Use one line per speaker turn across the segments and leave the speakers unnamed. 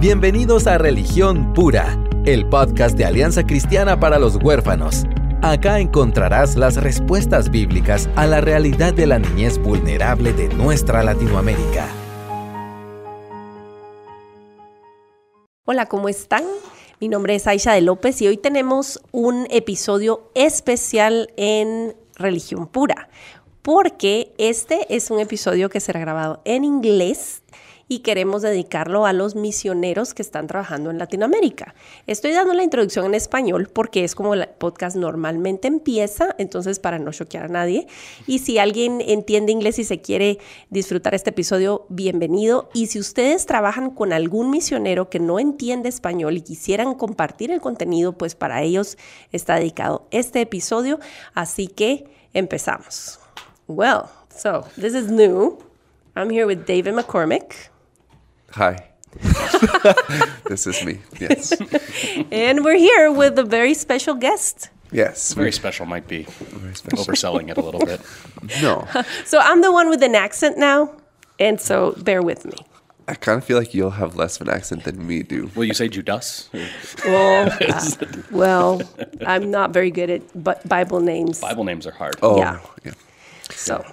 Bienvenidos a Religión Pura, el podcast de Alianza Cristiana para los Huérfanos. Acá encontrarás las respuestas bíblicas a la realidad de la niñez vulnerable de nuestra Latinoamérica.
Hola, ¿cómo están? Mi nombre es Aisha de López y hoy tenemos un episodio especial en Religión Pura, porque este es un episodio que será grabado en inglés y queremos dedicarlo a los misioneros que están trabajando en Latinoamérica. Estoy dando la introducción en español porque es como el podcast normalmente empieza, entonces para no choquear a nadie. Y si alguien entiende inglés y se quiere disfrutar este episodio, bienvenido. Y si ustedes trabajan con algún misionero que no entiende español y quisieran compartir el contenido, pues para ellos está dedicado este episodio. Así que empezamos. Well, so this is new. I'm here with David McCormick.
Hi. this is me. Yes.
And we're here with a very special guest.
Yes.
Very special might be overselling it a little bit.
No.
So I'm the one with an accent now, and so bear with me.
I kind of feel like you'll have less of an accent than me do.
Will you say Judas?
Well, uh, well, I'm not very good at Bible names.
Bible names are hard.
Oh,
Yeah.
yeah.
So,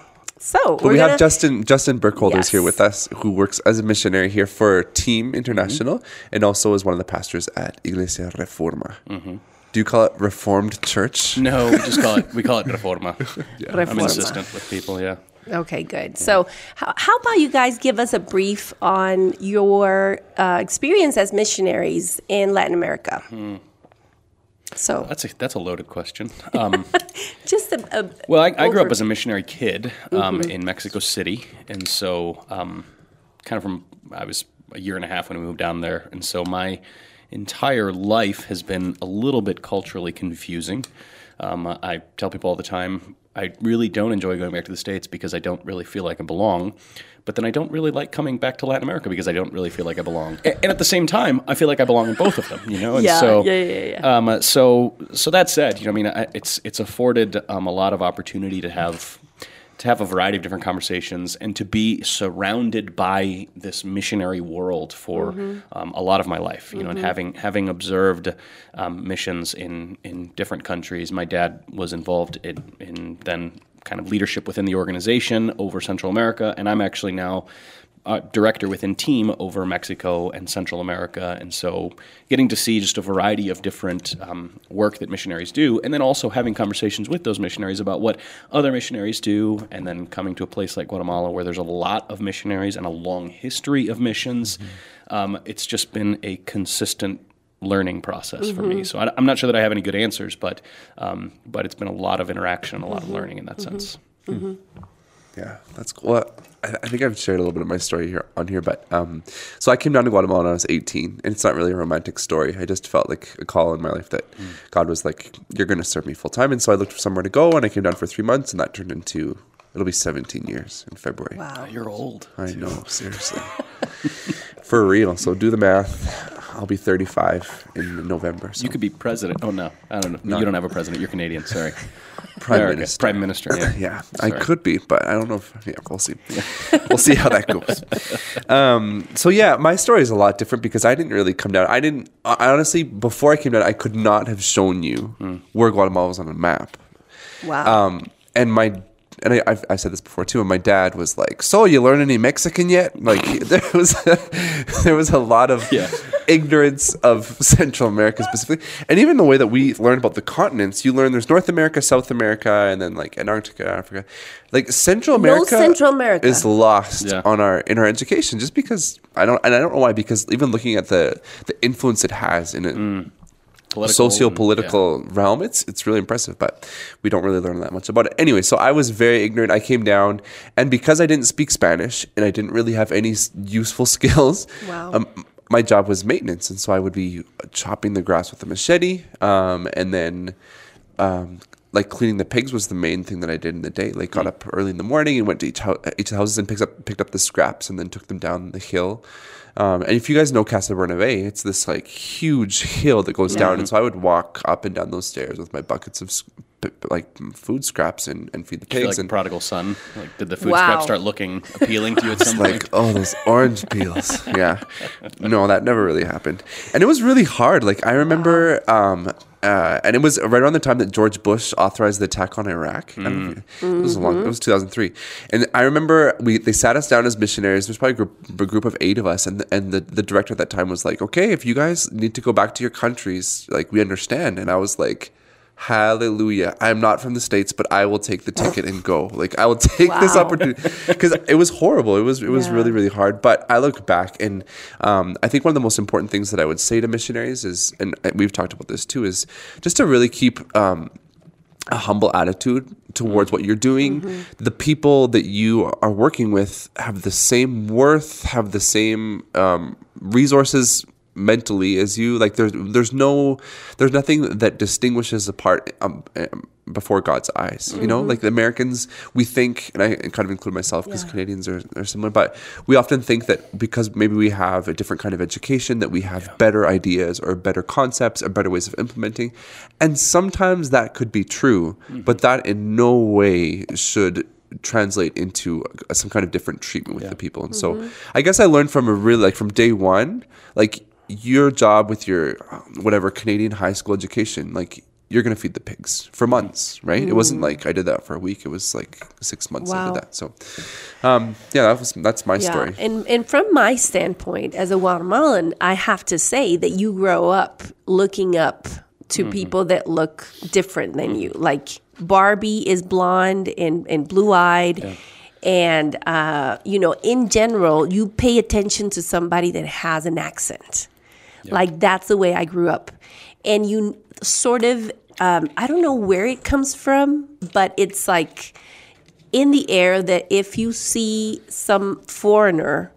so
But
we're
we
gonna,
have Justin Justin Burkholder's here with us, who works as a missionary here for Team International, and also is one of the pastors at Iglesia Reforma. Do you call it Reformed Church?
No, we just call it we call it reforma. I'm
Reforma.
insistent with people. Yeah.
Okay, good. So, how, how about you guys give us a brief on your uh, experience as missionaries in Latin America?
Hmm.
So,
That's a that's a loaded question. Um,
just a, a
well, I, I grew up as a missionary kid um, in Mexico City, and so um, kind of from I was a year and a half when we moved down there, and so my entire life has been a little bit culturally confusing. Um, I tell people all the time I really don't enjoy going back to the states because I don't really feel like I belong. But then I don't really like coming back to Latin America because I don't really feel like I belong. And at the same time, I feel like I belong in both of them. You know, and
Yeah,
so
yeah, yeah, yeah.
um, uh, so so that said, you know, I mean, I, it's it's afforded um, a lot of opportunity to have to have a variety of different conversations and to be surrounded by this missionary world for um, a lot of my life. You know, and having having observed um, missions in in different countries, my dad was involved in, in then kind of leadership within the organization over Central America, and I'm actually now uh, director within team over Mexico and Central America, and so getting to see just a variety of different um, work that missionaries do, and then also having conversations with those missionaries about what other missionaries do, and then coming to a place like Guatemala where there's a lot of missionaries and a long history of missions. Um, it's just been a consistent learning process for me. So I, I'm not sure that I have any good answers, but um, but it's been a lot of interaction, a lot of learning in that sense.
Yeah, that's cool. Well, I, I think I've shared a little bit of my story here on here, but um, so I came down to Guatemala when I was 18, and it's not really a romantic story. I just felt like a call in my life that God was like, "You're going to serve me full time," and so I looked for somewhere to go, and I came down for three months, and that turned into it'll be 17 years in February.
wow.
You're old.
I know, seriously, for real. So do the math. I'll be 35 in November. So
You could be president. Oh no, I don't know.
No.
You don't have a president. You're Canadian. Sorry,
prime
America.
minister.
Prime minister. Yeah,
yeah, I
Sorry.
could be, but I don't know if. Yeah, we'll see. we'll see how that goes. Um, so yeah, my story is a lot different because I didn't really come down. I didn't. I honestly, before I came down, I could not have shown you where Guatemala was on a map.
Wow.
Um, and my and I, I've, I've said this before too. And my dad was like, "So you learn any Mexican yet?" Like there was there was a lot of
Yeah.
ignorance of Central America specifically, and even the way that we learn about the continents. You learn there's North America, South America, and then like Antarctica, Africa. Like Central America,
Central America.
is lost
Yeah.
on our in our education just because I don't and I don't know why because even looking at the the influence it has in it mm.
Political
socio
and-
political realm. It's it's really impressive, but we don't really learn that much about it. Anyway, so I was very ignorant. I came down, and because I didn't speak Spanish and I didn't really have any useful skills,
Wow.
um, my job was maintenance, and so I would be chopping the grass with a machete, um, and then. Um, like cleaning the pigs was the main thing that I did in the day. Like got up early in the morning and went to each house, each of the houses and picked up picked up the scraps and then took them down the hill. Um, and if you guys know Casa Bernabé, it's this like huge hill that goes down, and so I would walk up and down those stairs with my buckets of like food scraps and, and feed the
I
pigs.
like
and
prodigal son. Like, did the food
Wow.
scraps start looking appealing to you at some point?
like, oh, those orange peels. Yeah. No, that never really happened. And it was really hard. Like, I remember, um, uh, and it was right around the time that George Bush authorized the attack on Iraq. I don't know It was a long. It was 2003, and I remember we they sat us down as missionaries. There's probably a group, a group of eight of us, and the, and the, the director at that time was like, "Okay, if you guys need to go back to your countries, like we understand." And I was like. Hallelujah. I'm not from the States, but I will take the ticket and go. Like I will take this opportunity because it was horrible. It was it was
Yeah.
really really hard. But I look back and um, I think one of the most important things that I would say to missionaries is, and we've talked about this too, is just to really keep. Um, a humble attitude towards what you're doing. The people that you are working with have the same worth, have the same um, resources mentally as you. Like there's there's no there's nothing that distinguishes apart um, um, before God's eyes. You know, like the Americans, we think, and I kind of include myself because
Yeah.
Canadians are, are similar, but we often think that because maybe we have a different kind of education, that we have better ideas or better concepts or better ways of implementing. And sometimes that could be true, but that in no way should translate into some kind of different treatment with the people. And so I guess I learned from a really, like from day one, like your job with your um, whatever Canadian high school education, like you're going to feed the pigs for months, right? It wasn't like I did that for a week. It was like six months I did that. So, um, yeah, that was that's my story.
And and from my standpoint as a Guatemalan, I have to say that you grow up looking up to
Mm-hmm.
people that look different than you. Like Barbie is blonde and, and blue eyed. And uh, you know, in general, you pay attention to somebody that has an accent. Like that's the way I grew up. And you sort of um, I don't know where it comes from, but it's like in the air that if you see some foreigner,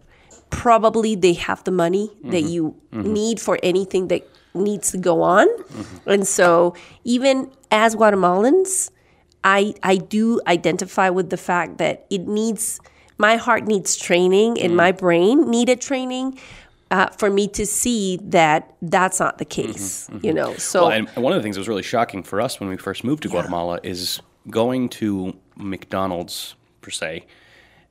probably they have the money that mm-hmm. you mm-hmm. need for anything that needs to go on. Mm-hmm. And so even as Guatemalans, I I do identify with the fact that it needs my heart needs training and mm. my brain needed training uh, for me to see that that's not the case, you know. So
Well, and one of the things that was really shocking for us when we first moved to Guatemala is going to McDonald's per se,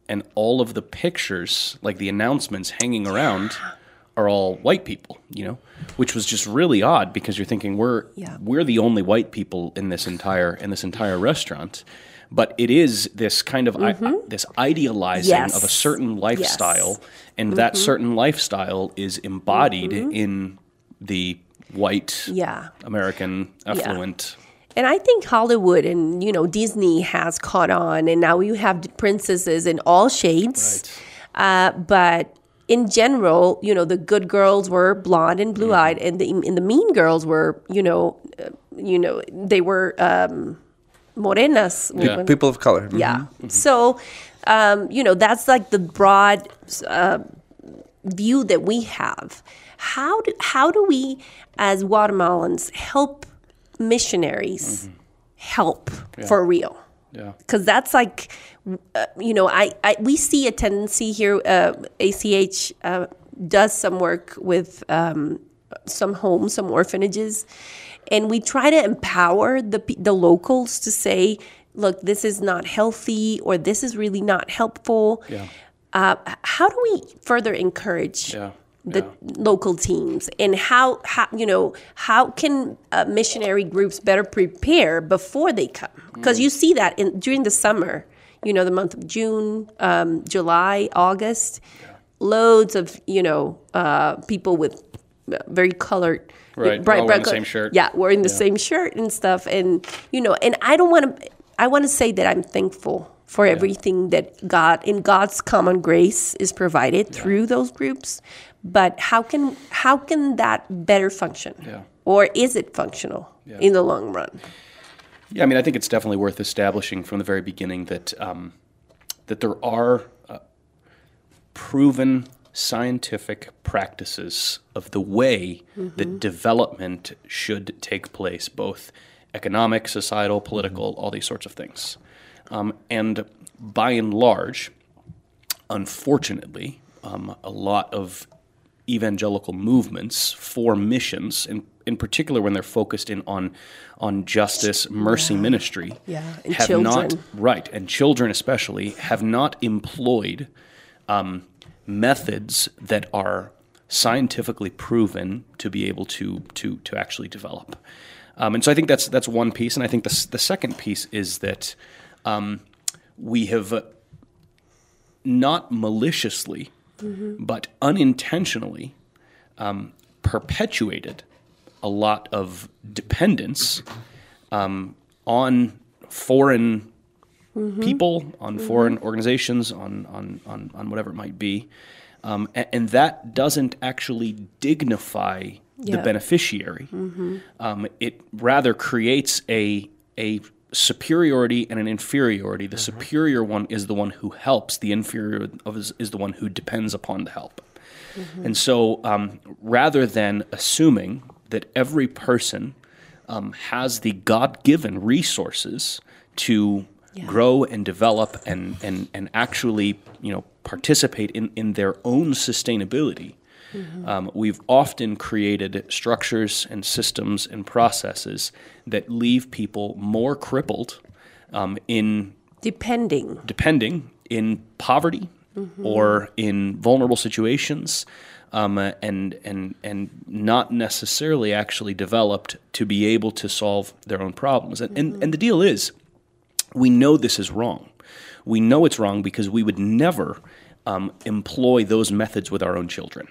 and all of the pictures, like the announcements hanging around, are all white people. You know, which was just really odd because you're thinking we're
Yeah.
we're the only white people in this entire in this entire restaurant. But it is this kind of I, this idealizing
Yes.
of a certain lifestyle,
Yes.
and that certain lifestyle is embodied in the white
yeah.
American affluent.
And I think Hollywood and you know Disney has caught on, and now you have princesses in all shades. Uh, but in general, you know, the good girls were blonde and blue eyed, and the and the mean girls were, you know, uh, you know, they were um, morenas.
Yeah.
People of color. Mhm.
Yeah. So, um, you know, that's like the broad uh, view that we have. How do how do we, as Guatemalans, help missionaries help for real?
Yeah.
Because that's like, uh, you know, I, I we see a tendency here. Uh, ACH uh, does some work with um, some homes, some orphanages, and we try to empower the the locals to say, look, this is not healthy, or this is really not helpful.
Yeah.
Uh, how do we further encourage
Yeah.
the local teams and how, how you know how can uh, missionary groups better prepare before they come because you see that in during the summer you know the month of june um, july august loads of you know uh, people with very colored.
Right, all wearing the same shirt.
yeah wearing the same shirt and stuff. And you know and i don't want to i want to say that i'm thankful for everything that god in god's common grace is provided through those groups. But how can how can that better function?
Yeah.
or is it functional in the long run?
Yeah, I mean, I think it's definitely worth establishing from the very beginning that um, that there are uh, proven scientific practices of the way that development should take place, both economic, societal, political, all these sorts of things. Um, and by and large, unfortunately, um, a lot of evangelical movements for missions, in, in particular when they're focused in on on justice, mercy ministry,
Yeah,
have not right, and children especially have not employed um, methods that are scientifically proven to be able to to to actually develop. Um, and so I think that's that's one piece, and I think the the second piece is that um, we have not maliciously, but unintentionally um, perpetuated a lot of dependence um, on foreign people, on foreign organizations, on, on, on, on whatever it might be. Um, a- and, that doesn't actually dignify the
Yeah.
beneficiary. Um, it rather creates a, a superiority and an inferiority. The superior one is the one who helps, the inferior of is, is the one who depends upon the help. And so, um, rather than assuming that every person um, has the God given resources to grow and develop and, and, and actually you know, participate in, in their own sustainability, um, we've often created structures and systems and processes that leave people more crippled um, in
Depending.
depending in poverty or in vulnerable situations, um, and and and not necessarily actually developed to be able to solve their own problems. And and, and the deal is, we know this is wrong. We know it's wrong because we would never um, employ those methods with our own children.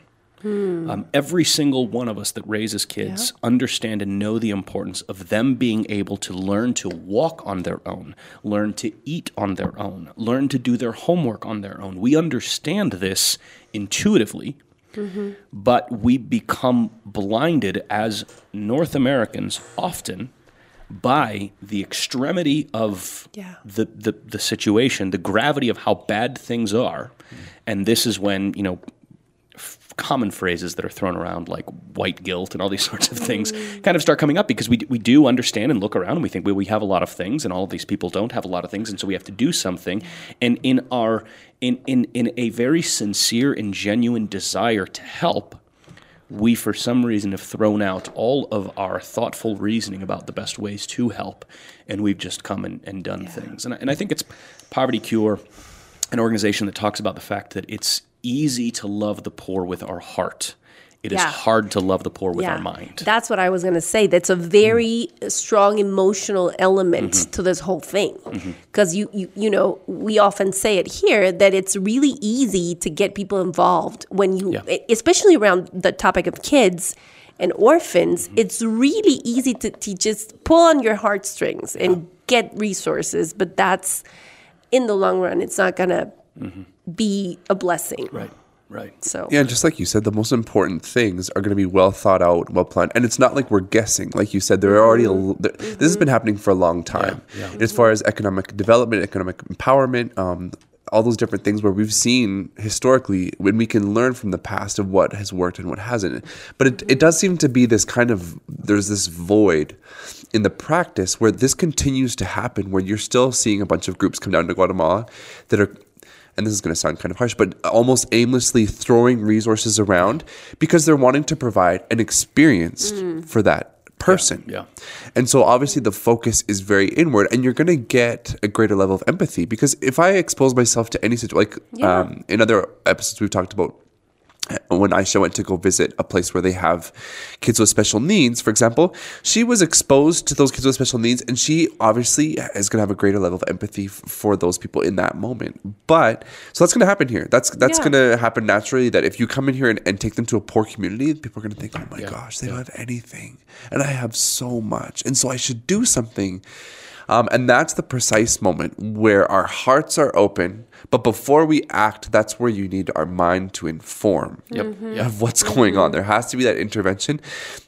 Um, every single one of us that raises kids understand and know the importance of them being able to learn to walk on their own, learn to eat on their own, learn to do their homework on their own. We understand this intuitively, but we become blinded as North Americans often by the extremity of
Yeah.
the, the, the situation, the gravity of how bad things are. And this is when, you know, f- common phrases that are thrown around like white guilt and all these sorts of things mm. kind of start coming up because we, d- we do understand and look around and we think well, we have a lot of things and all of these people don't have a lot of things and so we have to do something and in our in, in, in a very sincere and genuine desire to help we for some reason have thrown out all of our thoughtful reasoning about the best ways to help and we've just come and, and done things. And I, and I think it's PovertyCure an organization that talks about the fact that it's easy to love the poor with our heart It is
Yeah.
hard to love the poor with our mind
That's what I was going to say. That's a very strong emotional element
Mm-hmm.
to this whole thing. Because you, you, you know, we often say it here that it's really easy to get people involved when you,
Yeah.
especially around the topic of kids and orphans.
Mm-hmm.
It's really easy to, to just pull on your heartstrings and get resources, but that's in the long run, it's not going to be a blessing.
Mm-hmm. right right
So
Yeah, just like you said, the most important things are going to be well thought out, well planned, and it's not like we're guessing. Like you said, there are already a, l- there, this has been happening for a long time. As far as economic development, economic empowerment, um, all those different things where we've seen historically when we can learn from the past of what has worked and what hasn't. But it, it does seem to be this kind of there's this void in the practice where this continues to happen, where you're still seeing a bunch of groups come down to Guatemala that are and this is going to sound kind of harsh, but almost aimlessly throwing resources around because they're wanting to provide an experience for that person.
yeah.
And so obviously the focus is very inward and you're going to get a greater level of empathy because if I expose myself to any situation, like um, in other episodes we've talked about when Aisha went to go visit a place where they have kids with special needs, for example, she was exposed to those kids with special needs, and she obviously is going to have a greater level of empathy f- for those people in that moment. But so that's going to happen here. That's that's
Yeah.
going to happen naturally. That if you come in here and, and take them to a poor community, people are going to think, "Oh my gosh, they don't have anything, and I have so much, and so I should do something." Um, and that's the precise moment where our hearts are open. But before we act, that's where you need our mind to inform of what's going on. There has to be that intervention.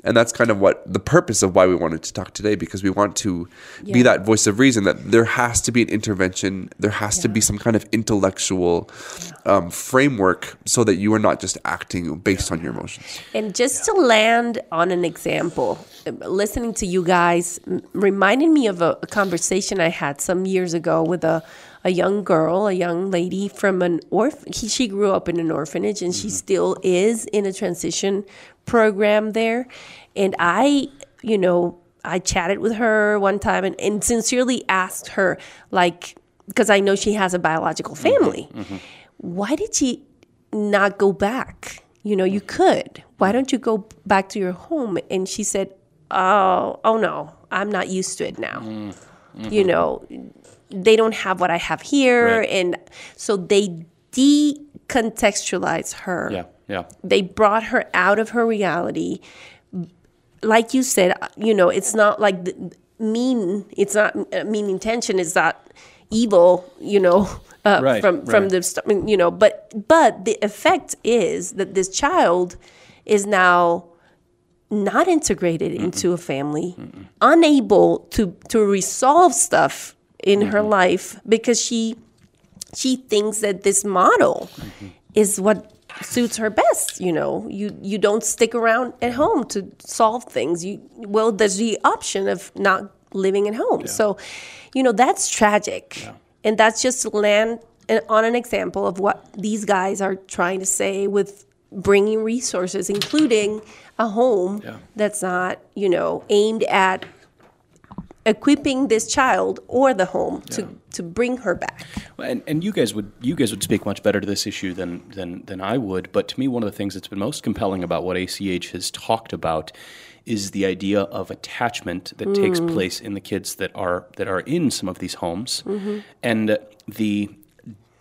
And that's kind of what the purpose of why we wanted to talk today, because we want to be that voice of reason that there has to be an intervention. There has to be some kind of intellectual um, framework so that you are not just acting based on your emotions.
And just to land on an example, listening to you guys reminded me of a, a conversation I had some years ago with a, a young girl, a young lady from an orph. He, she grew up in an orphanage, and she mm-hmm. still is in a transition program there. And I, you know, I chatted with her one time and, and sincerely asked her, like, because I know she has a biological mm-hmm. family. Mm-hmm. Why did she not go back? You know, you could. Why don't you go back to your home? And she said, Oh, oh no, I'm not used to it now. You know, they don't have what I have here.
Right.
And so they decontextualize her
Yeah, yeah.
they brought her out of her reality like you said you know it's not like the, mean it's not uh, mean intention it's not evil you know uh,
Right,
from from
right.
the you know but but the effect is that this child is now not integrated into a family unable to to resolve stuff in her mm-hmm. life because she she thinks that this model mm-hmm. is what suits her best you know. You you don't stick around at home to solve things. You well there's the option of not living at home. So you know that's tragic. And that's just land on an example of what these guys are trying to say with bringing resources including a home that's not you know aimed at equipping this child or the home to to bring her back.
And, and you guys would you guys would speak much better to this issue than than than I would. But to me, one of the things that's been most compelling about what ACH has talked about is the idea of attachment that takes mm. place in the kids that are that are in some of these homes, mm-hmm. and the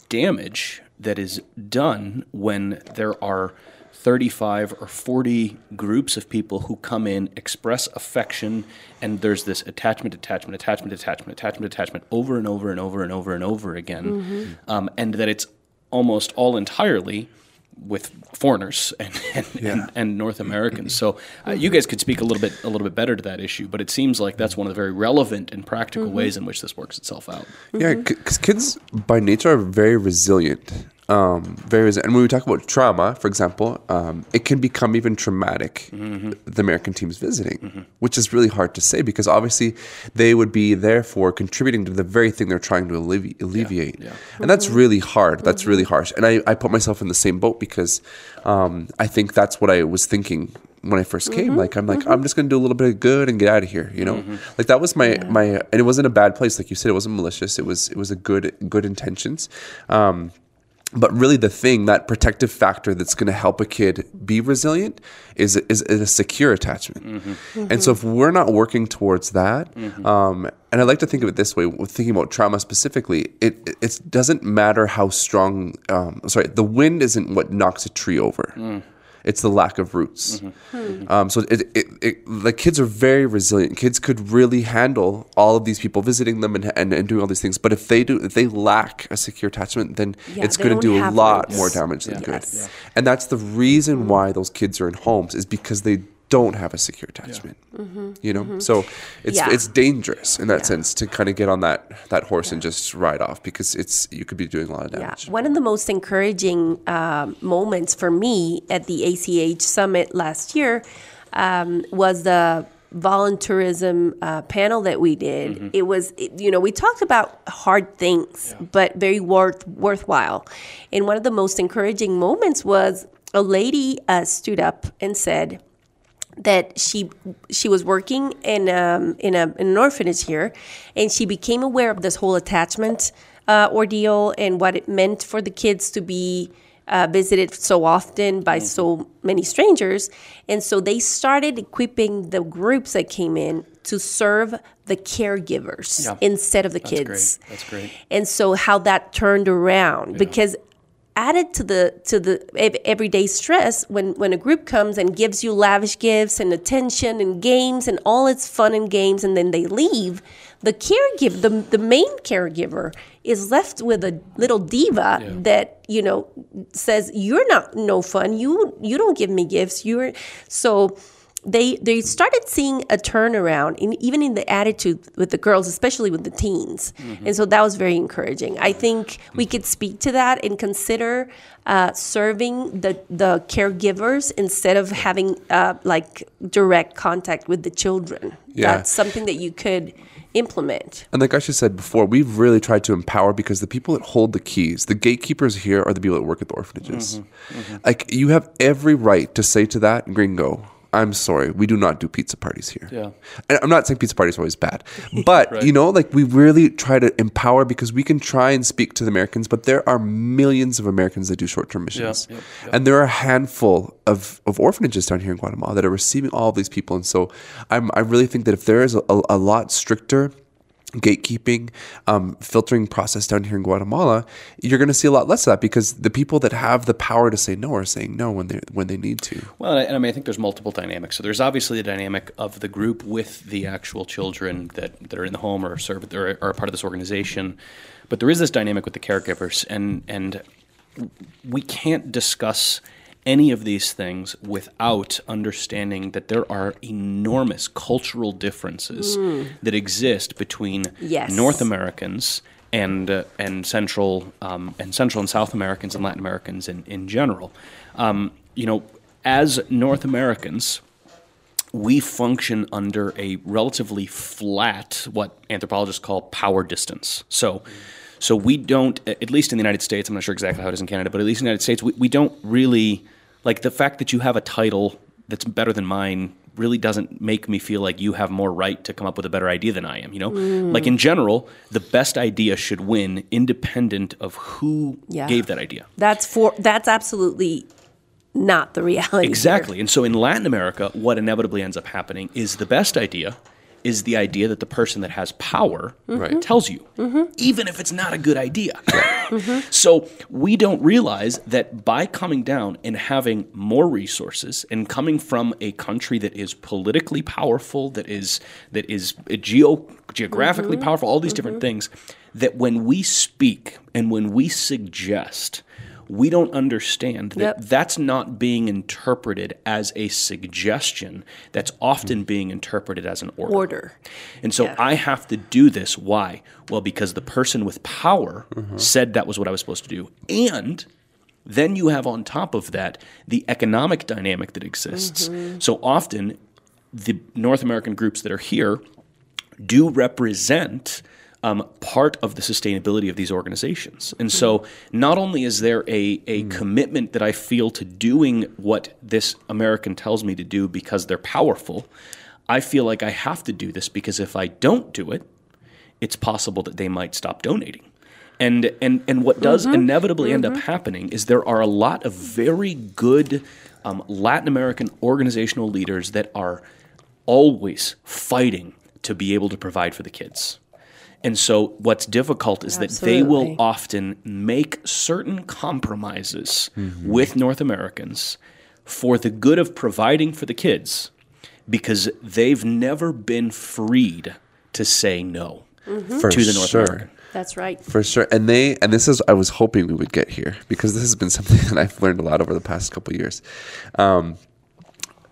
damage that is done when there are 35 or 40 groups of people who come in, express affection, and there's this attachment, attachment, attachment, attachment, attachment, attachment over and over and over and over and over again. Um, and that it's almost all entirely with foreigners and, and, and, and North Americans. So uh, you guys could speak a little bit a little bit better to that issue, but it seems like that's one of the very relevant and practical ways in which this works itself out.
Yeah, because kids by nature are very resilient. Um, very resilient. And when we talk about trauma, for example, um, it can become even traumatic. The American team's visiting, which is really hard to say because obviously they would be therefore contributing to the very thing they're trying to allevi- alleviate, and that's really hard. That's really harsh. And I, I put myself in the same boat because um, I think that's what I was thinking when I 1st came. Like I'm like I'm just gonna do a little bit of good and get out of here. You know, like that was my my, and it wasn't a bad place. Like you said, it wasn't malicious. It was it was a good good intentions. Um, but really, the thing that protective factor that's going to help a kid be resilient is is, is a secure attachment. And so, if we're not working towards that, um, and I like to think of it this way, thinking about trauma specifically, it it, it doesn't matter how strong. Um, sorry, the wind isn't what knocks a tree over. It's the lack of roots. Um, so it, it, it, the kids are very resilient. Kids could really handle all of these people visiting them and, and, and doing all these things. But if they do, if they lack a secure attachment, then
Yeah,
it's going to
don't
a lot
roots.
more damage than good.
Yes.
And that's the reason why those kids are in homes is because they don't have a secure attachment. You know, so it's
Yeah.
it's dangerous in that sense to kind of get on that that horse and just ride off because it's you could be doing a lot of
Yeah,
damage.
one of the most encouraging um, moments for me at the ACH summit last year um, was the volunteerism uh, panel that we did. It was, it- you know, we talked about hard things, but very worth worthwhile. And one of the most encouraging moments was a lady uh, stood up and said, that she she was working in um, in, a, in an orphanage here, and she became aware of this whole attachment uh, ordeal and what it meant for the kids to be uh, visited so often by so many strangers, and so they started equipping the groups that came in to serve the caregivers
Yeah.
instead of the
That's
kids.
great. That's great.
And so how that turned around because added to the to the everyday stress when when a group comes and gives you lavish gifts and attention and games and all its fun and games and then they leave the caregiver the, the main caregiver is left with a little diva that you know says you're not no fun. You you don't give me gifts. You're so they they started seeing a turnaround in even in the attitude with the girls, especially with the teens, and so that was very encouraging. I think we could speak to that and consider uh, serving the the caregivers instead of having uh, like direct contact with the children.
Yeah.
That's something that you could implement.
And like Aisha said before, we've really tried to empower because the people that hold the keys, the gatekeepers here, are the people that work at the orphanages. Like you have every right to say to that gringo, "I'm sorry, we do not do pizza parties here."
Yeah.
And I'm not saying pizza parties are always bad, but you know, like we really try to empower because we can try and speak to the Americans, but there are millions of Americans that do short-term missions,
yep,
and there are a handful of, of orphanages down here in Guatemala that are receiving all of these people. And so, I'm I really think that if there is a, a lot stricter gatekeeping, um, filtering process down here in Guatemala, you're going to see a lot less of that because the people that have the power to say no are saying no when they when they need to.
Well, and I, and I mean, I think there's multiple dynamics. So there's obviously the dynamic of the group with the actual children that, that are in the home or serve or are part of this organization, but there is this dynamic with the caregivers, and and we can't discuss any of these things without understanding that there are enormous cultural differences that exist between
Yes.
North Americans and uh, and Central um, and Central and South Americans and Latin Americans in in general. Um, you know, as North Americans, we function under a relatively flat, what anthropologists call power distance. So, so we don't, at least in the United States, I'm not sure exactly how it is in Canada, but at least in the United States, we, we don't really like the fact that you have a title that's better than mine really doesn't make me feel like you have more right to come up with a better idea than I am, you know? Mm. Like in general, the best idea should win independent of who
Yeah.
gave that idea.
That's for that's absolutely not the reality. here.
Exactly. And so in Latin America, what inevitably ends up happening is the best idea is the idea that the person that has power mm-hmm.
Right.
tells you, mm-hmm. even if it's not a good idea. Mm-hmm. So we don't realize that by coming down and having more resources and coming from a country that is politically powerful, that is that is geo geographically powerful, all these different things, that when we speak and when we suggest we don't understand that
Yep.
that's not being interpreted as a suggestion. That's often being interpreted as an order.
Order.
And so
Yeah.
I have to do this. Why? Well, because the person with power
Mm-hmm.
said that was what I was supposed to do. And then you have on top of that the economic dynamic that exists.
Mm-hmm.
So often the North American groups that are here do represent um, part of the sustainability of these organizations. And so not only is there a, a commitment that I feel to doing what this American tells me to do because they're powerful, I feel like I have to do this because if I don't do it, it's possible that they might stop donating. And and and what does inevitably end up happening is there are a lot of very good um, Latin American organizational leaders that are always fighting to be able to provide for the kids. And so what's difficult is that they will often make certain compromises with North Americans for the good of providing for the kids because they've never been freed to say no
For
to the North
sure.
American.
That's right.
For sure. And they and this is I was hoping we would get here because this has been something that I've learned a lot over the past couple of years. Um,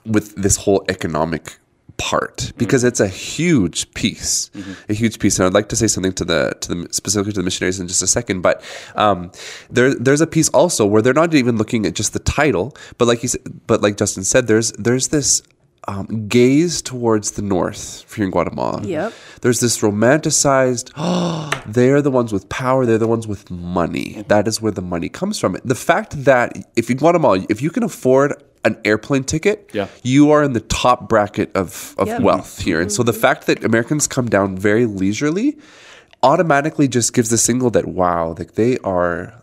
with this whole economic part because it's a huge piece a huge piece. And i'd like to say something to the to the specifically to the missionaries in just a second but um, there there's a piece also where they're not even looking at just the title but like he said, but like justin said there's there's this um, gaze towards the north here in guatemala.
Yep.
there's this romanticized oh they're the ones with power they're the ones with money. That is where the money comes from. The fact that if in guatemala if you can afford an airplane ticket
Yeah.
you are in the top bracket of, of
Yep.
wealth here and so the mm-hmm. fact that americans come down very leisurely automatically just gives the signal that wow like they are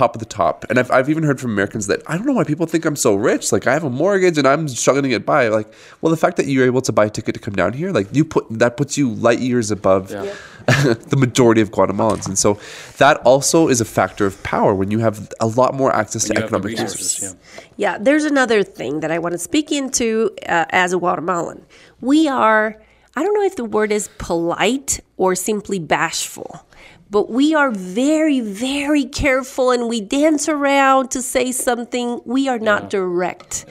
top of the top. And I've, I've even heard from Americans that I don't know why people think I'm so rich. Like I have a mortgage and I'm struggling to get by. Like, well, the fact that you're able to buy a ticket to come down here, like you put that puts you light years above the majority of Guatemalans. And so that also is a factor of power when you have a lot more access to
You have the
economic
resources,
resources.
yeah.
Yeah, there's another thing that I want to speak into uh, as a Guatemalan. We are, I don't know if the word is polite or simply bashful, but we are very, very careful and we dance around to say something. We are not direct.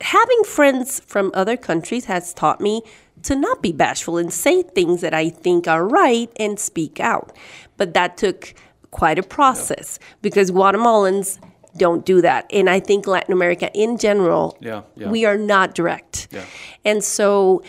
Having friends from other countries has taught me to not be bashful and say things that I think are right and speak out. But that took quite a process because Guatemalans don't do that. And I think Latin America in general,
Yeah, yeah.
we are not direct.
Yeah.
And so,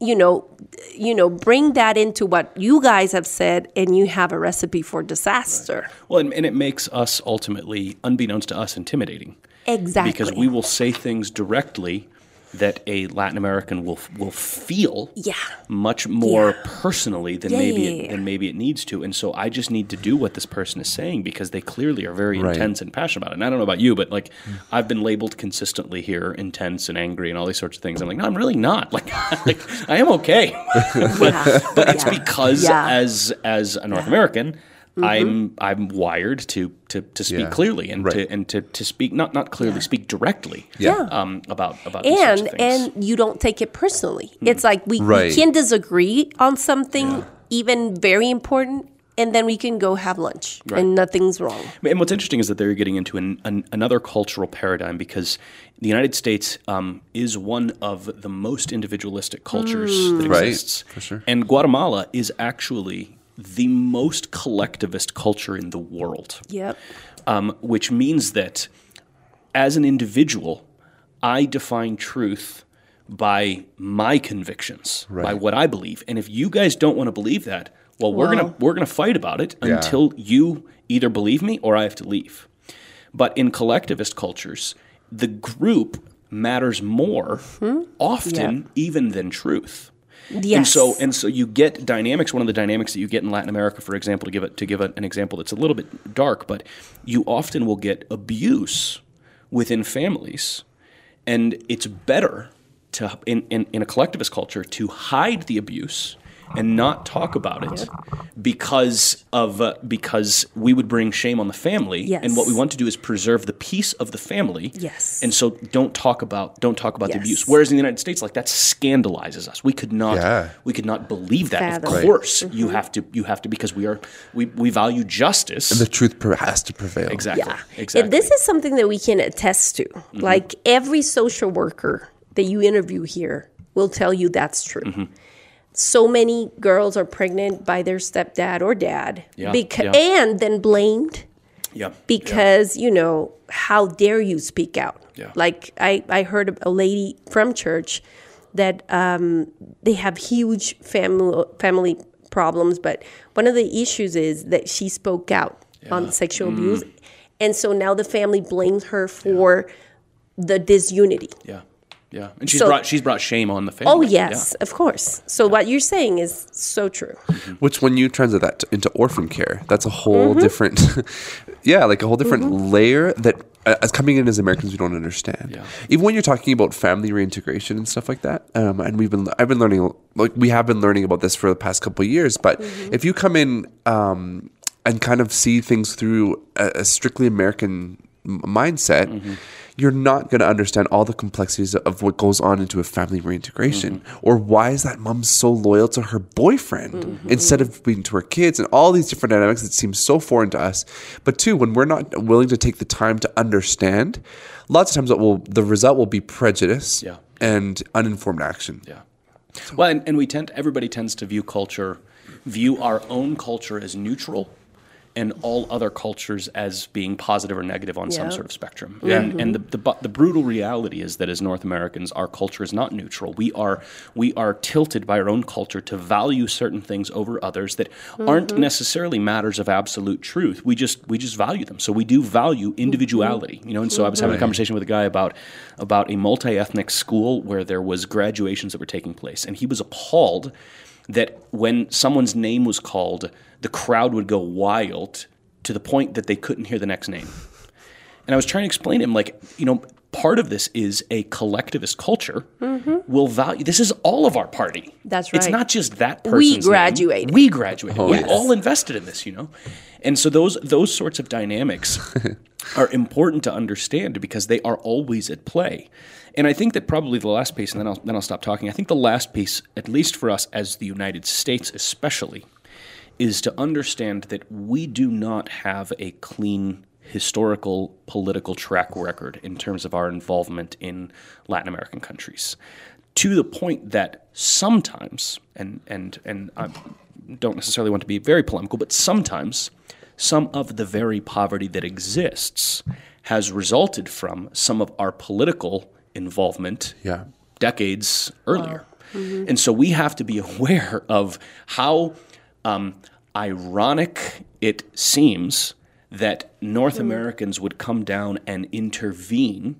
you know, you know, bring that into what you guys have said and you have a recipe for disaster.
Well, and, and it makes us ultimately, unbeknownst to us, intimidating.
Exactly.
Because we will say things directly that a Latin American will will feel
Yeah.
much more
Yeah.
personally than
Yeah,
maybe
yeah,
it,
yeah.
than maybe it needs to. And so I just need to do what this person is saying because they clearly are very
Right.
intense and passionate about it. And I don't know about you, but like I've been labeled consistently here intense and angry and all these sorts of things. I'm like, no, I'm really not. Like, like I am okay.
Yeah.
but it's
Yeah.
because
Yeah.
As as a North American, I'm I'm wired to to, to speak
Yeah.
clearly and
Right.
to and to, to speak not not clearly speak directly
Yeah.
um, about about
and and you don't take it personally. It's like we,
Right.
we can disagree on something even very important and then we can go have lunch and nothing's wrong.
And what's interesting is that they're getting into an, an, another cultural paradigm because the United States um, is one of the most individualistic cultures that
Right,
exists.
for sure.
And Guatemala is actually the most collectivist culture in the world.
Yep.
um, which means that as an individual, I define truth by my convictions, by what I believe. And if you guys don't want to believe that, well, we're gonna we're gonna fight about it
Yeah.
until you either believe me or I have to leave. But in collectivist cultures, the group matters more often even than truth. And so and so you get dynamics. One of the dynamics that you get in Latin America, for example, to give it to give an example that's a little bit dark, but you often will get abuse within families, and it's better to in, in, in a collectivist culture to hide the abuse and not talk about it because of uh, because we would bring shame on the family
Yes.
and what we want to do is preserve the peace of the family
Yes.
and so don't talk about don't talk about the abuse whereas in the United States like that scandalizes us we could not
Yeah.
we could not believe that
Fathom.
of
Right.
course
Mm-hmm.
you have to you have to because we are we, we value justice And
The truth has to prevail.
exactly
Yeah.
exactly
And this is something that we can attest to. Like every social worker that you interview here will tell you that's true. So many girls are pregnant by their stepdad or dad
Yeah, yeah.
and then blamed
yeah
because, you know, how dare you speak out?
Yeah.
Like I, I heard a lady from church that um, they have huge family family problems, but one of the issues is that she spoke out on sexual abuse, and so now the family blames her for the disunity.
yeah yeah and she's
So-
brought she's brought shame on the family
Oh
Yeah.
yes, of course. So what you're saying is so true.
Which, when you translate that to, into orphan care, that's a whole
Mm-hmm.
different, yeah, like a whole different layer that, uh, as coming in as Americans, we don't understand.
Yeah.
Even when you're talking about family reintegration and stuff like that, um, and we've been, I've been learning, like we have been learning about this for the past couple of years. But
Mm-hmm.
if you come in um, and kind of see things through a, a strictly American m- mindset.
Mm-hmm.
You're not going to understand all the complexities of what goes on into a family reintegration, or why is that mom so loyal to her boyfriend instead of being to her kids, and all these different dynamics that seem so foreign to us. But two, when we're not willing to take the time to understand, lots of times will the result will be prejudice
Yeah.
and uninformed action.
Yeah. Well, and, and we tend everybody tends to view culture, view our own culture as neutral, and all other cultures as being positive or negative on some sort of spectrum. And, mm-hmm. and the, the the brutal reality is that as North Americans, our culture is not neutral. We are we are tilted by our own culture to value certain things over others that mm-hmm. aren't necessarily matters of absolute truth. We just we just value them. So we do value mm-hmm. individuality. You know, and so I was having a conversation with a guy about about a multi-ethnic school where there was graduations that were taking place, and he was appalled that when someone's name was called, the crowd would go wild to the point that they couldn't hear the next name. And I was trying to explain to him, like, you know, part of this is a collectivist culture mm-hmm. will value. This is all of our party.
that's right It's
not just that person
We
person's name. We graduated. Oh, we
yes.
all invested in this, you know. And so those those sorts of dynamics are important to understand because they are always at play. And I think that probably the last piece, and then I'll then I'll stop talking. I think the last piece, at least for us as the United States, especially, is to understand that we do not have a clean historical political track record in terms of our involvement in Latin American countries. To the point that sometimes, and and and I don't necessarily want to be very polemical, but sometimes some of the very poverty that exists has resulted from some of our political involvement
Yeah.
decades earlier. And so we have to be aware of how um, ironic it seems that North Americans would come down and intervene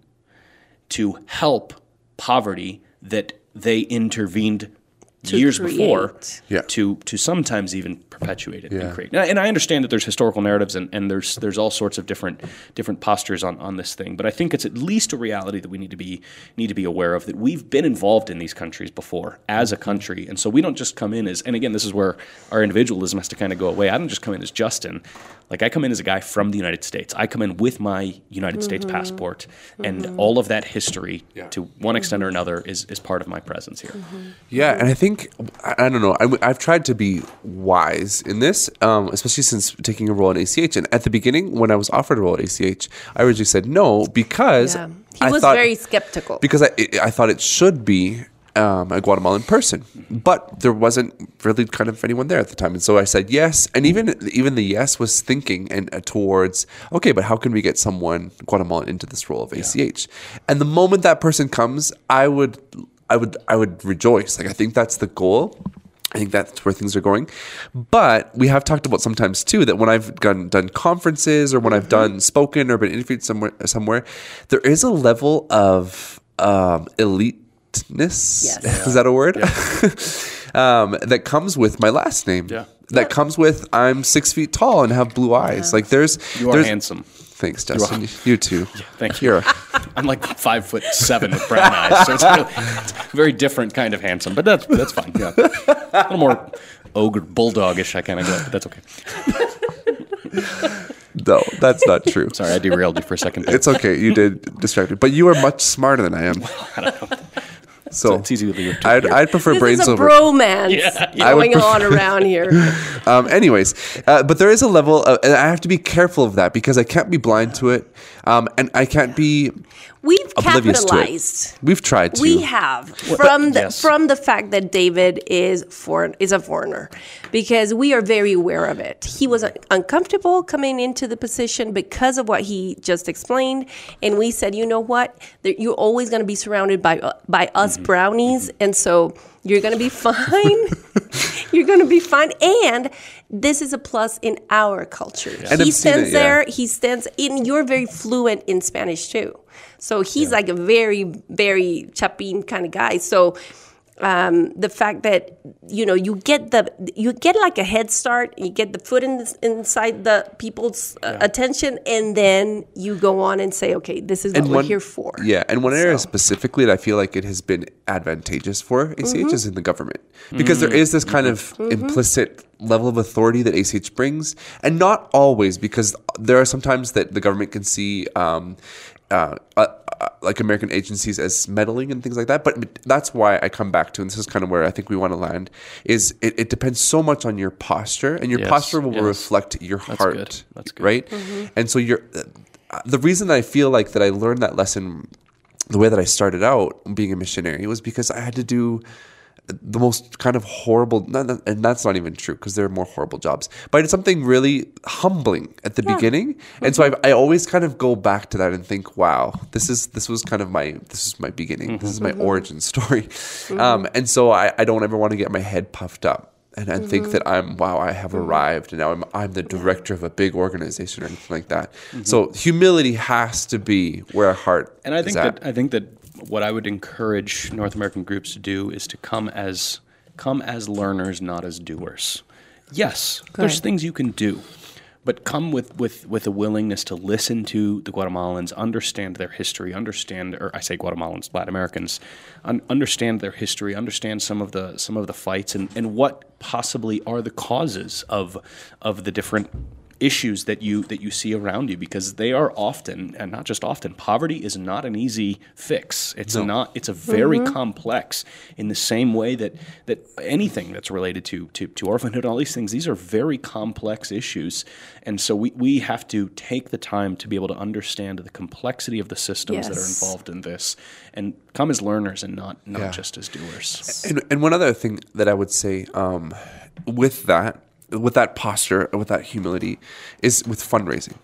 to help poverty that they intervened years before.
Yeah.
to to sometimes even perpetuate it
Yeah.
and create. And, and I understand that there's historical narratives and, and there's there's all sorts of different different postures on, on this thing, but I think it's at least a reality that we need to be need to be aware of that we've been involved in these countries before as a country, and so we don't just come in as. And again, this is where our individualism has to kind of go away. I don't just come in as Justin. Like I come in as a guy from the United States. I come in with my United States mm-hmm. passport, and mm-hmm. all of that history, to one extent or another, is is part of my presence here. Mm-hmm.
Yeah, and I think I, I don't know. I, have tried to be wise in this, um, especially since taking a role at ACH. And at the beginning, when I was offered a role at ACH, I originally said no because
Yeah. He
I
was
thought,
very skeptical.
because I I thought it should be. Um, a Guatemalan person, but there wasn't really kind of anyone there at the time, and so I said yes. And even even the yes was thinking and uh, towards okay, but how can we get someone Guatemalan into this role of ACH? And the moment that person comes, I would I would I would rejoice. Like I think that's the goal. I think that's where things are going. But we have talked about sometimes too that when I've done, done conferences or when I've done spoken or been interviewed somewhere, somewhere, there is a level of um.
Yes.
Is that a word? um, that comes with my last name.
Yeah.
That comes with I'm six feet tall and have blue eyes. Like there's
You are
there's,
handsome.
Thanks, Justin. You, too.
Thank you. I'm like five foot seven with brown eyes, so it's, really, it's a very different kind of handsome. But that's that's fine. Yeah, a little more ogre bulldogish. I kind of go, but that's okay.
no, that's not true.
Sorry, I derailed you for a second. there.
It's okay. You did distract me, but you are much smarter than I am. So
it's easy with your two
I'd,
here.
I'd prefer
this
brains
is a
over.
bromance
Yeah,
I
going
prefer-
on around here.
Um, anyways, uh, but there is a level, of, and I have to be careful of that because I can't be blind to it, um, and I can't be
We've
oblivious to it.
capitalized.
We've tried to.
We have from the
yes.
from the fact that David is foreign is a foreigner, because we are very aware of it. He was uncomfortable coming into the position because of what he just explained, and we said, you know what, you're always going to be surrounded by uh, by us
Mm-hmm.
brownies, and so you're going to be fine. you're going to be fine, and this is a plus in our culture.
And
He stands
it, yeah.
there he stands in you're very fluent in spanish too so he's like a very very chapin kind of guy. So um, the fact that you know you get the you get like a head start you get the foot in inside the people's uh, attention and then you go on and say okay this is what we're here for.
Yeah, and one area
So-
specifically that I feel like it has been advantageous for ACH
Mm-hmm.
is in the government. Because there is this kind of implicit level of authority that ACH brings, and not always because there are sometimes that the government can see. Um, uh, uh, uh, like American agencies as meddling and things like that, but that's why I come back to, and this is kind of where I think we want to land. Is it, it depends so much on your posture, and your
Yes,
posture will
yes.
reflect your heart,
good. That's good.
right? And so you're uh, the reason that I feel like that I learned that lesson the way that I started out being a missionary was because I had to do the most kind of horrible, and that's not even true because there are more horrible jobs. But it's something really humbling at the beginning, and so mm-hmm. I, I always kind of go back to that and think, "Wow, this is this was kind of my this is my beginning, this is my mm-hmm. Mm-hmm. origin story," um, and so I, I don't ever want to get my head puffed up. And, and think that I'm wow I have arrived and now I'm I'm the director of a big organization or anything like that. So humility has to be where our heart
And I think
at.
that I think that what I would encourage North American groups to do is to come as come as learners, not as doers. Yes, there's
Good.
things you can do, but come with, with, with a willingness to listen to the Guatemalans, understand their history, understand, or I say Guatemalans, Latin Americans, un- understand their history, understand some of the some of the fights, and, and what possibly are the causes of of the different issues that you that you see around you because they are often and not just often poverty is not an easy fix. It's not it's a very complex in the same way that that anything that's related to, to to orphanhood and all these things these are very complex issues. And so we, we have to take the time to be able to understand the complexity of the systems that are involved in this and come as learners and not not
Yeah.
just as doers.
And, and one other thing that I would say um, with that, with that posture, with that humility, is with fundraising.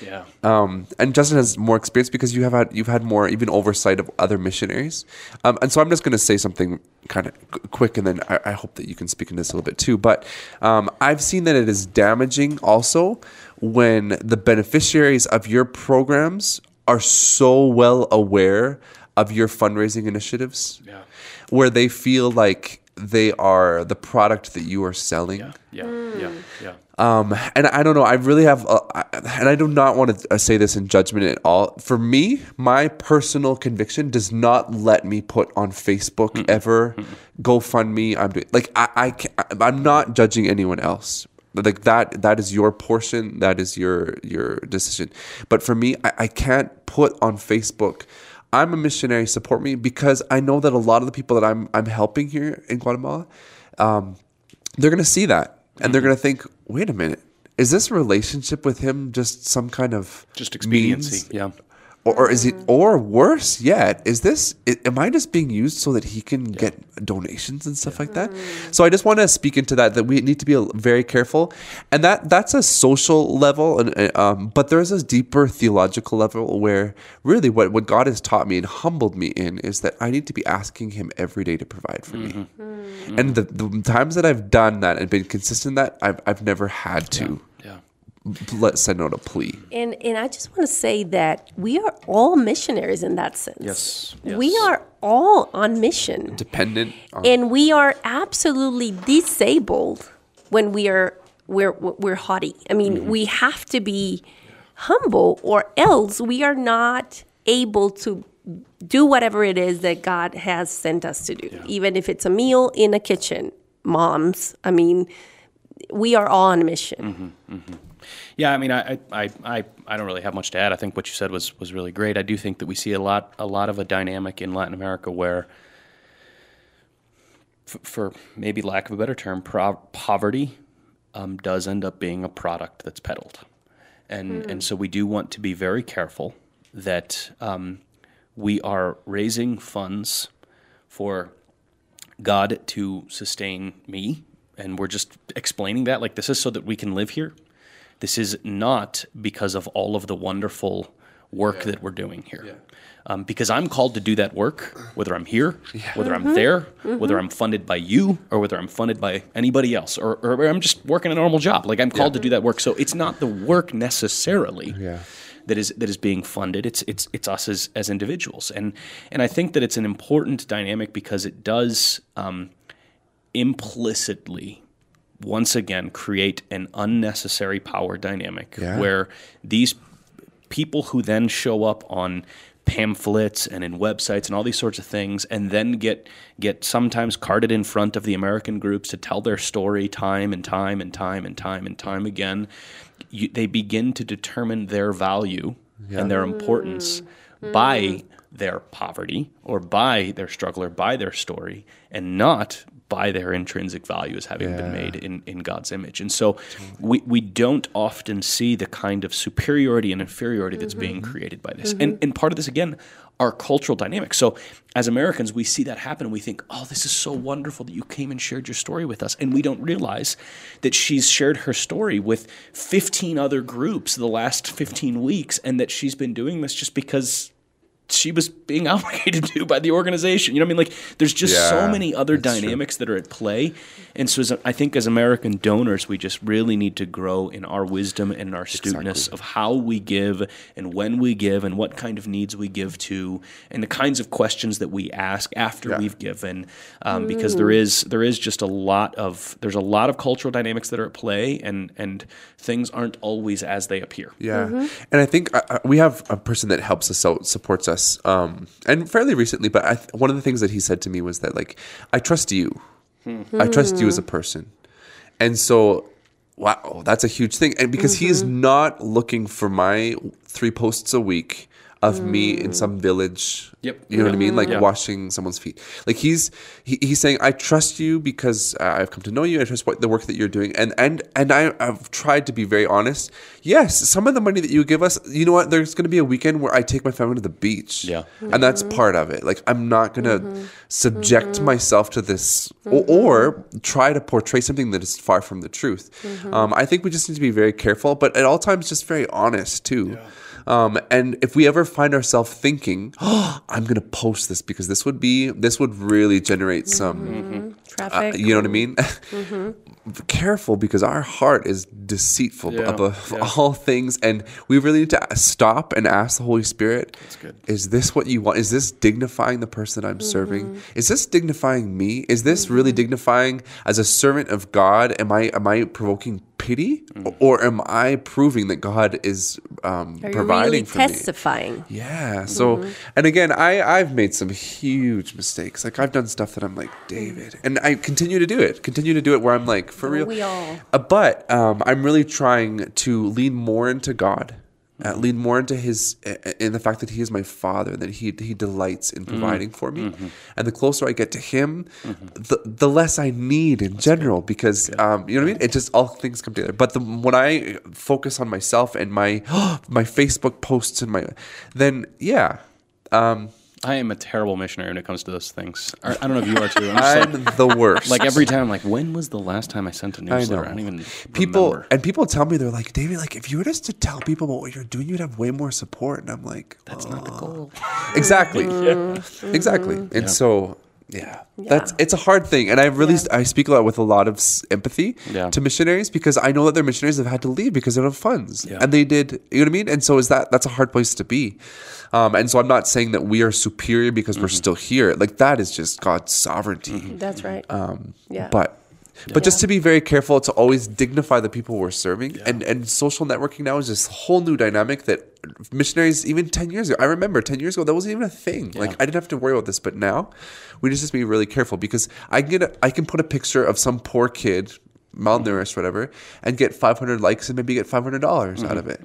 yeah
Um, and Justin has more experience because you have had you've had more even oversight of other missionaries. Um, and so I'm just going to say something kind of qu- quick, and then I, I hope that you can speak into this a little bit too. But um, I've seen that it is damaging also when the beneficiaries of your programs are so well aware of your fundraising initiatives,
Yeah.
where they feel like they are the product that you are selling.
yeah yeah yeah yeah
Um, and I don't know. I really have, uh, I, and I do not want to uh, say this in judgment at all. For me, my personal conviction does not let me put on Facebook ever GoFundMe. I'm doing like I, I can, I'm not judging anyone else. Like that, that is your portion. That is your your decision. But for me, I, I can't put on Facebook. I'm a missionary. Support me because I know that a lot of the people that I'm I'm helping here in Guatemala, um, they're going to see that and they're going to think, wait a minute, is this relationship with him just some kind of
just expediency
means?
yeah
Or, is it, or worse yet, is this, am I just being used so that he can get donations and stuff like that? So I just want to speak into that, that we need to be very careful. And that, that's a social level. And, uh, um, but there's a deeper theological level where really what, what God has taught me and humbled me in is that I need to be asking him every day to provide for me. And the, the times that I've done that and been consistent in that, I've, I've never had to
yeah
let send out a plea.
And and I just want to say that we are all missionaries in that sense.
Yes,
We are all on mission.
Dependent on
And we are absolutely disabled when we are we're we're haughty. I mean,
Mm-hmm.
we have to be humble or else we are not able to do whatever it is that God has sent us to do. Even if it's a meal in a kitchen. Moms, I mean, we are all on a mission.
Yeah, I mean, I, I, I, I don't really have much to add. I think what you said was was really great. I do think that we see a lot a lot of a dynamic in Latin America where, f- for maybe lack of a better term, pro- poverty um, does end up being a product that's peddled, and and so we do want to be very careful that um, we are raising funds for God to sustain me. And we're just explaining that like this is so that we can live here. This is not because of all of the wonderful work that we're doing here. Um, because I'm called to do that work, whether I'm here, whether I'm there, whether I'm funded by you, or whether I'm funded by anybody else, or, or I'm just working a normal job. Like I'm called to do that work. So it's not the work necessarily
Yeah.
that is that is being funded. It's it's it's us as as individuals, and and I think that it's an important dynamic because it does um, implicitly once again create an unnecessary power dynamic
Yeah.
where these people who then show up on pamphlets and in websites and all these sorts of things and then get get sometimes carted in front of the American groups to tell their story time and time and time and time and time again you, they begin to determine their value and their importance mm. by mm. their poverty or by their struggle or by their story and not by their intrinsic value as having been made in, in God's image. And so we, we don't often see the kind of superiority and inferiority that's being mm-hmm. created by this. And, mm-hmm. and part of this, again, are cultural dynamics. So as Americans, we see that happen and we think, oh, this is so wonderful that you came and shared your story with us. And we don't realize that she's shared her story with 15 other groups the last 15 weeks and that she's been doing this just because she was being obligated to by the organization. You know what I mean? Like, there's just so many other
that's true.
dynamics that are at play. And so, as a, I think as American donors, we just really need to grow in our wisdom and in our astuteness of how we give and when we give and what kind of needs we give to and the kinds of questions that we ask after
Yeah.
we've given. Um, Because there is there is just a lot of there's a lot of cultural dynamics that are at play, and and things aren't always as they appear.
Yeah, and I think uh, uh, we have a person that helps us out, supports us, um, and fairly recently. But I th- one of the things that he said to me was that like, I trust you, hmm. I trust you as a hmm. person, and so wow, that's a huge thing. And because he is mm-hmm. not looking for my three posts a week of me in mm. some village.
Yep.
You know what I mean? Like
Yeah.
washing someone's feet. Like he's he, he's saying, I trust you because uh, I've come to know you. I trust what the work that you're doing. And and and I, I've tried to be very honest. Yes, some of the money that you give us, you know what? There's going to be a weekend where I take my family to the beach.
Yeah.
and that's mm-hmm. part of it. Like I'm not going to mm-hmm. subject mm-hmm. myself to this or, or try to portray something that is far from the truth. Um, I think we just need to be very careful, but at all times, just very honest too. Um, and if we ever find ourselves thinking, oh, "I'm going to post this because this would be this would really generate some," uh,
Traffic.
you know what I mean? Careful because our heart is deceitful
Yeah,
above
yeah.
all things, and we really need to stop and ask the Holy Spirit:
good.
Is this what you want? Is this dignifying the person I'm serving?
Mm-hmm.
Is this dignifying me? Is this really dignifying as a servant of God? Am I am I provoking pity, or am I proving that God is um,
Are you
providing
really
for me?
testifying?
Yeah. So,
Mm-hmm.
and again, I I've made some huge mistakes. Like I've done stuff that I'm like David, and I continue to do it. Continue to do it where I'm like for real.
we all?
Uh, but um, I'm really trying to lean more into God. Uh, lean more into His uh, in the fact that He is my Father, that He He delights in providing for me, and the closer I get to Him, the the less I need in general. Because um, you know what I mean. It just all things come together. But the, when I focus on myself and my my Facebook posts and my, then yeah, um,
I am a terrible missionary when it comes to those things. Or, I don't know if you are too. I'm just
I'm
like,
the worst.
like every time, I'm like, when was the last time I sent a newsletter?
know.
I, don't even
people
remember.
and people tell me they're like David, like if you were just to tell people about what you're doing, you'd have way more support. And I'm like,
That's not the goal.
exactly,
Mm-hmm.
exactly. And so, yeah, that's it's a hard thing. And I really I speak a lot with a lot of empathy
Yeah.
to missionaries because I know that their missionaries have had to leave because they don't have funds,
Yeah.
and they did. You know what I mean? And so is that that's a hard place to be. Um, and so I'm not saying that we are superior because we're still here. Like that is just God's sovereignty.
That's right.
Um,
Yeah.
But but just to be very careful to always dignify the people we're serving. And and social networking now is this whole new dynamic that missionaries even ten years ago. I remember ten years ago that wasn't even a thing. Like I didn't have to worry about this, but now we just have to be really careful because I can get a, I can put a picture of some poor kid malnourished whatever and get 500 likes and maybe get $500 out of it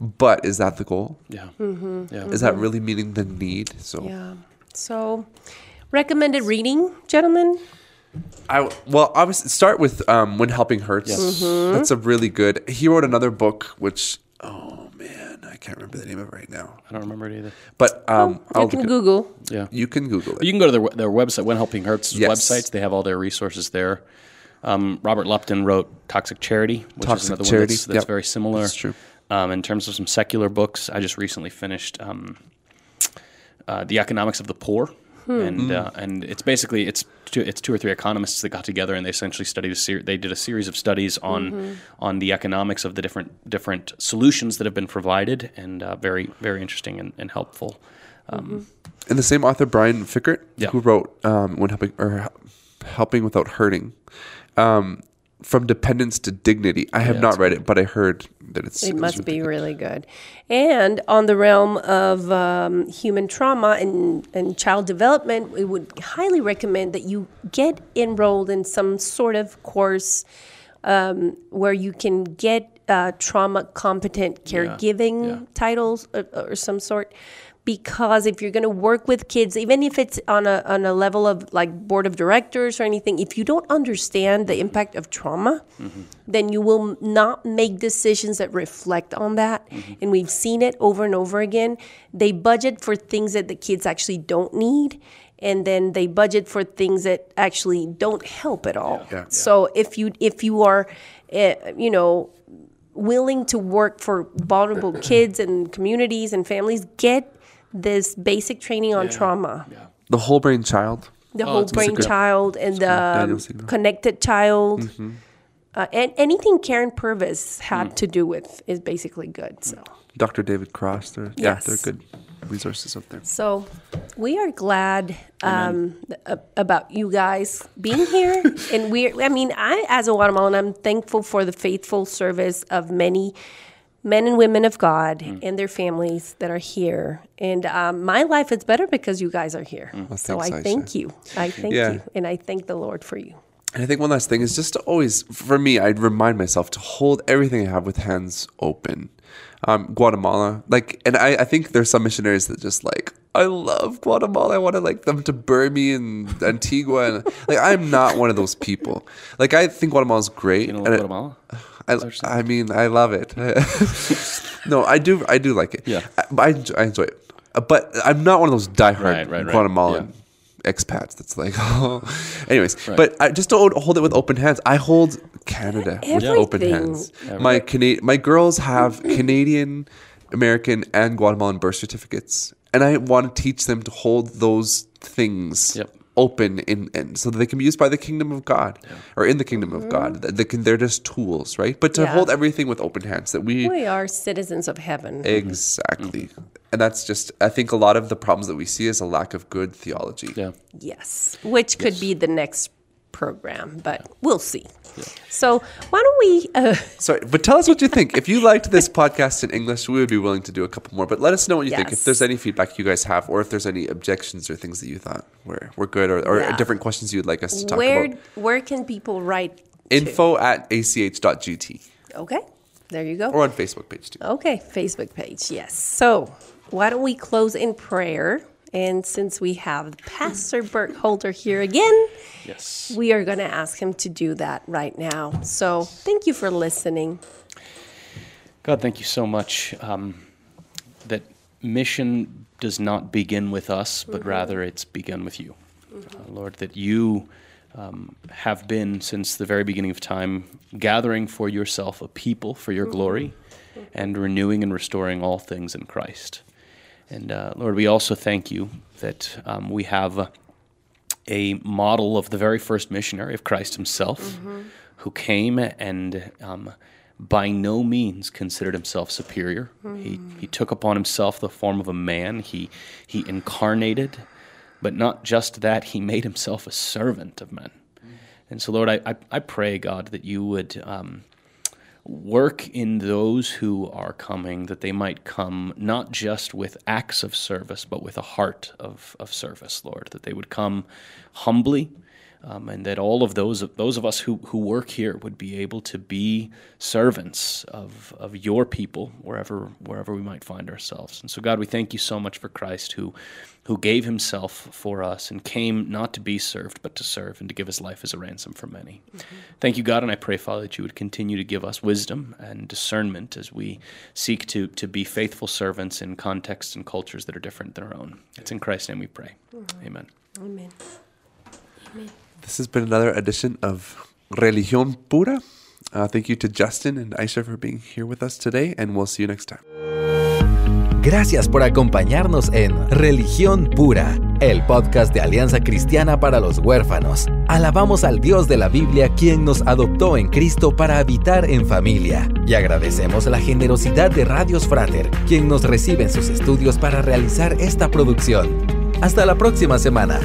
but is that the goal
Yeah.
Mm-hmm.
Yeah.
is that really meeting the need so
yeah. So, recommended reading, gentlemen.
I well, I was start with um, when helping hurts.
Mm-hmm.
That's a really good. He wrote another book, which oh man, I can't remember the name of it right now.
I don't remember it either.
But um,
Oh, You
I'll
can
look it-
Google.
Yeah.
You can Google it.
You can go to their, their website, When Helping Hurts
Yes.
websites. They have all their resources there. Um, Robert Lupton wrote Toxic Charity, which
Toxic
is another
Charity,
one that's, that's
yep.
very similar.
That's true.
Um, in terms of some secular books, I just recently finished um, uh, The Economics of the Poor. And uh, and it's basically it's two, it's two or three economists that got together and they essentially studied a ser- they did a series of studies on on the economics of the different different solutions that have been provided and uh, very very interesting and, and helpful. Um,
And the same author, Brian Fikkert,
Yeah.
who wrote um, when helping or helping without hurting, um, from dependence to dignity. I have
Yeah,
not read it, but I heard that it's
It
it's
must
really
be
good.
really good. And on the realm of um, human trauma and, and child development, we would highly recommend that you get enrolled in some sort of course um, where you can get uh, trauma competent caregiving
yeah.
titles or, or some sort. Because if you're going to work with kids, even if it's on a, on a level of like board of directors or anything, if you don't understand the impact of trauma, then you will not make decisions that reflect on that. And we've seen it over and over again. They budget for things that the kids actually don't need. And then they budget for things that actually don't help at all.
Yeah.
So if you if you are, uh, you know, willing to work for vulnerable kids and communities and families, get this basic training on trauma.
The whole brain child.
The
Oh,
whole brain child and the
Daniel
um, connected child.
Mm-hmm.
Uh, and anything Karyn Purvis had to do with is basically good. So.
Dr. David Cross. They're, Yeah, they're good resources out there.
So we are glad um, a- about you guys being here, and we. I mean, I as a Guatemalan, I'm thankful for the faithful service of many men and women of God
Mm.
and their families that are here. And um, my life is better because you guys are here. so
thanks,
I
Aisha.
thank you. I thank
Yeah.
you, and I thank the Lord for you.
And I think one last thing is just to always, for me, I'd remind myself to hold everything I have with hands open. Um, Guatemala, like, and I, I think there's some missionaries that just like, I love Guatemala. I want to like them to bury me in Antigua, and like I'm not one of those people. Like I think Guatemala's great.
You know
and I-
Guatemala?
I, I mean, I love it. no, I do. I do like it.
Yeah.
I, I, enjoy, I enjoy it. Uh, But I'm not one of those diehard
Right, right, right.
Guatemalan expats. That's like, oh. Anyways, but I just don't hold it with open hands. I hold Canada with open
Everything.
hands. My Cana- my girls have Canadian, American, and Guatemalan birth certificates, and I want to teach them to hold those things.
Yep.
Open in, and so that they can be used by the kingdom of God or in the kingdom of God. Mm-hmm. They can, they're just tools, right? But to
Yeah.
hold everything with open hands, that we
We are citizens of heaven.
exactly, mm-hmm. and that's just I think a lot of the problems that we see is a lack of good theology.
Yeah.
Yes, which could be the next program, but we'll see. So why don't we? Uh,
Sorry, but tell us what you think. If you liked this podcast in English, we would be willing to do a couple more. But let us know what you think. If there's any feedback you guys have, or if there's any objections or things that you thought were, were good, or, or
Yeah.
different questions you'd like us to talk
where
about.
where can people write? to?
Info at ach.gt
Okay, there you go.
or on Facebook page too.
Okay, Facebook page. Yes. So why don't we close in prayer? And since we have Pastor Bert Holder here again,
Yes.
we are going to ask him to do that right now. So thank you for listening.
God, thank you so much um, that mission does not begin with us, but rather it's begun with you. Uh, Lord, that you um, have been since the very beginning of time gathering for yourself a people for your glory and renewing and restoring all things in Christ. And uh, Lord, we also thank you that um, we have a, model of the very first missionary of Christ himself who came and um, by no means considered himself superior. He, he took upon himself the form of a man, he, he incarnated, but not just that, he made himself a servant of men. And so, Lord, I, I, I pray, God, that you would. Um, work in those who are coming that they might come not just with acts of service but with a heart of, of service lord that they would come humbly um, and that all of those those of us who, who work here would be able to be servants of, of your people wherever wherever we might find ourselves. And so God we thank you so much for Christ who who gave himself for us and came not to be served but to serve and to give his life as a ransom for many. Thank you God and I pray Father that you would continue to give us wisdom and discernment as we seek to to be faithful servants in contexts and cultures that are different than our own. It's in Christ's name we pray. Amen. amen.
Amen.
This has been another edition of Religión Pura. Uh, thank you to Justin and Aisha for being here with us today, and we'll see you next time.
Gracias por acompañarnos en Religión Pura, el podcast de Alianza Cristiana para los Huérfanos. Alabamos al Dios de la Biblia quien nos adoptó en Cristo para habitar en familia. Y agradecemos la generosidad de Radios Frater, quien nos recibe en sus estudios para realizar esta producción. Hasta la próxima semana.